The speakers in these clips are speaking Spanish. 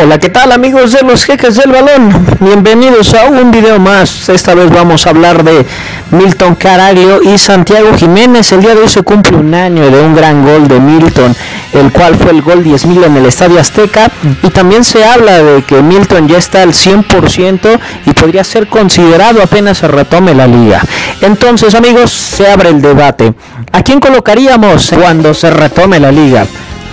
Hola, ¿qué tal amigos de los jeques del balón? Bienvenidos a un video más. Esta vez vamos a hablar de Milton Caraglio y Santiago Jiménez. El día de hoy se cumple un año de un gran gol de Milton, el cual fue el gol 10.000 en el Estadio Azteca. Y también se habla de que Milton ya está al 100% y podría ser considerado apenas se retome la liga. Entonces amigos, se abre el debate. ¿A quién colocaríamos cuando se retome la liga?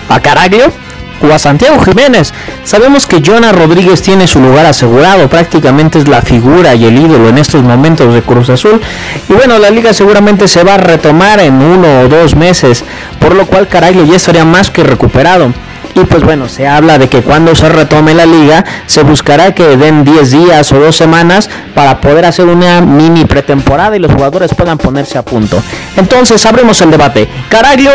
¿A Caraglio? O a Santiago Jiménez. Sabemos que Jonah Rodríguez tiene su lugar asegurado, prácticamente es la figura y el ídolo en estos momentos de Cruz Azul. Y bueno, la liga seguramente se va a retomar en uno o dos meses, por lo cual Caraglio ya estaría más que recuperado. Y pues bueno, se habla de que cuando se retome la liga, se buscará que den 10 días o dos semanas para poder hacer una mini pretemporada y los jugadores puedan ponerse a punto. Entonces abrimos el debate. Caraglio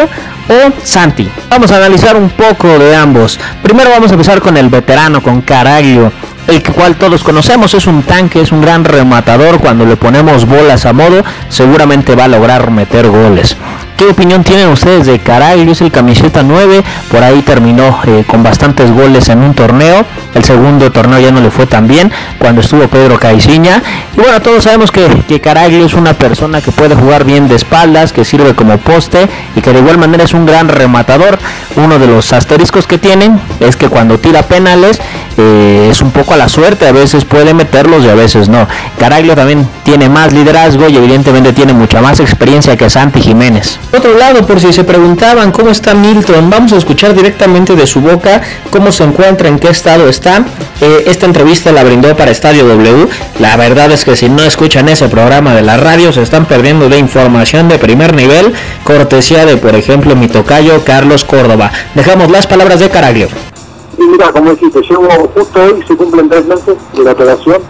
o Santi. Vamos a analizar un poco de ambos. Primero vamos a empezar con el veterano, con Caraglio el cual todos conocemos, es un tanque, es un gran rematador, cuando le ponemos bolas a modo, seguramente va a lograr meter goles. ¿Qué opinión tienen ustedes de Caraglio? Es el camiseta 9, por ahí terminó eh, con bastantes goles en un torneo, el segundo torneo ya no le fue tan bien, cuando estuvo Pedro Caiciña, y bueno, todos sabemos que, que Caraglio es una persona que puede jugar bien de espaldas, que sirve como poste, y que de igual manera es un gran rematador, uno de los asteriscos que tienen es que cuando tira penales, eh, es un poco a la suerte, a veces puede meterlos y a veces no. Caraglio también tiene más liderazgo y evidentemente tiene mucha más experiencia que Santi Jiménez. Por otro lado, por si se preguntaban cómo está Milton, vamos a escuchar directamente de su boca cómo se encuentra, en qué estado está. Eh, esta entrevista la brindó para Estadio W. La verdad es que si no escuchan ese programa de la radio se están perdiendo de información de primer nivel, cortesía de por ejemplo mi tocayo Carlos Córdoba. Dejamos las palabras de Caraglio. Y mira, como dijiste, llevo justo hoy, se cumplen tres meses de la operación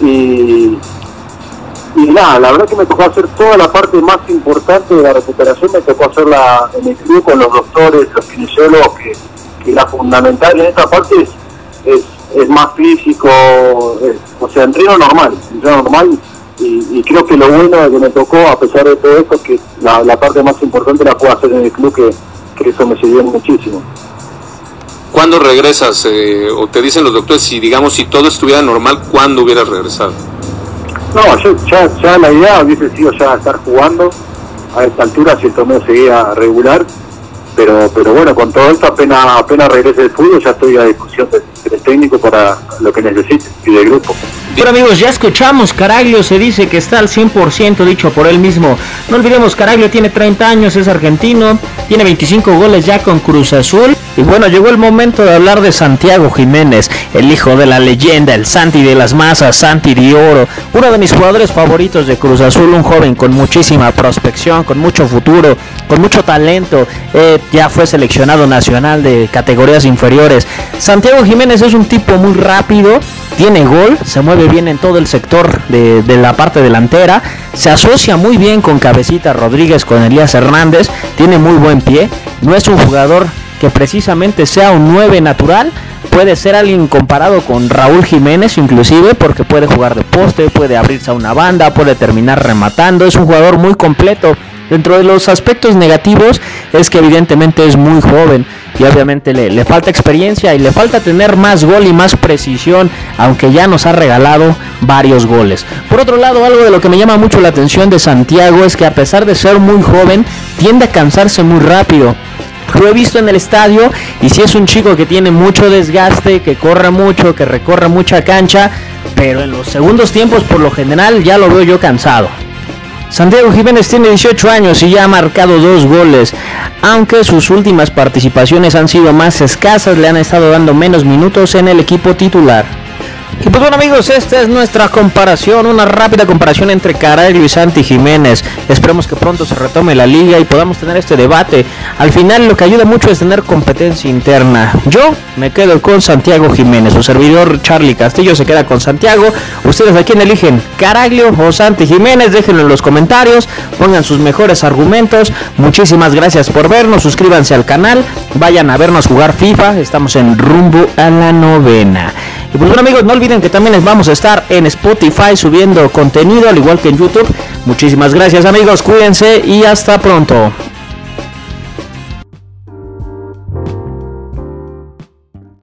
y, y nada, la verdad que me tocó hacer toda la parte más importante de la recuperación, me tocó hacerla en el club con los doctores, los kinesiólogos, que, la fundamental en esta parte es, es, más físico, o sea, entreno normal, entreno normal y, creo que lo bueno de que me tocó, a pesar de todo esto, es que la, parte más importante la puedo hacer en el club, que, que eso me sirvió muchísimo. ¿Cuándo regresas? Eh, o te dicen los doctores, si digamos, si todo estuviera normal, ¿cuándo hubieras regresado? No, yo ya, ya la idea hubiese sido ya estar jugando a esta altura si el torneo seguía regular, pero pero bueno, con todo esto apenas apenas regrese el fútbol ya estoy a discusión del, técnico para lo que necesite y del grupo. Pero amigos, ya escuchamos, Caraglio se dice que está al 100% dicho por él mismo. No olvidemos, Caraglio tiene 30 años, es argentino, tiene 25 goles ya con Cruz Azul y bueno, llegó el momento de hablar de Santiago Jiménez, el hijo de la leyenda, el Santi de las masas, Santi de Oro, uno de mis jugadores favoritos de Cruz Azul, un joven con muchísima prospección, con mucho futuro, con mucho talento, eh, ya fue seleccionado nacional de categorías inferiores. Santiago Jiménez es un tipo muy rápido, tiene gol, se mueve bien en todo el sector de, de, la parte delantera, se asocia muy bien con Cabecita Rodríguez, con Elías Hernández, tiene muy buen pie, no es un jugador que precisamente sea un 9 natural. Puede ser alguien comparado con Raúl Jiménez inclusive porque puede jugar de poste, puede abrirse a una banda, puede terminar rematando. Es un jugador muy completo. Dentro de los aspectos negativos es que evidentemente es muy joven y obviamente le, le, falta experiencia y le falta tener más gol y más precisión, aunque ya nos ha regalado varios goles. Por otro lado, algo de lo que me llama mucho la atención de Santiago es que a pesar de ser muy joven, tiende a cansarse muy rápido. Lo he visto en el estadio y si es un chico que tiene mucho desgaste, que corre mucho, que recorre mucha cancha, pero en los segundos tiempos por lo general ya lo veo yo cansado. Santiago Jiménez tiene 18 años y ya ha marcado dos goles, aunque sus últimas participaciones han sido más escasas, le han estado dando menos minutos en el equipo titular. Y pues bueno amigos, esta es nuestra comparación, una rápida comparación entre Caraglio y Santi Jiménez. Esperemos que pronto se retome la liga y podamos tener este debate. Al final lo que ayuda mucho es tener competencia interna. Yo me quedo con Santiago Jiménez, su servidor Charlie Castillo se queda con Santiago. Ustedes a quién eligen, Caraglio o Santi Jiménez, déjenlo en los comentarios, pongan sus mejores argumentos. Muchísimas gracias por vernos, suscríbanse al canal, vayan a vernos jugar FIFA, estamos en rumbo a la novena. Y pues bueno amigos, no olviden que también les vamos a estar en Spotify subiendo contenido, al igual que en YouTube. Muchísimas gracias amigos, cuídense y hasta pronto.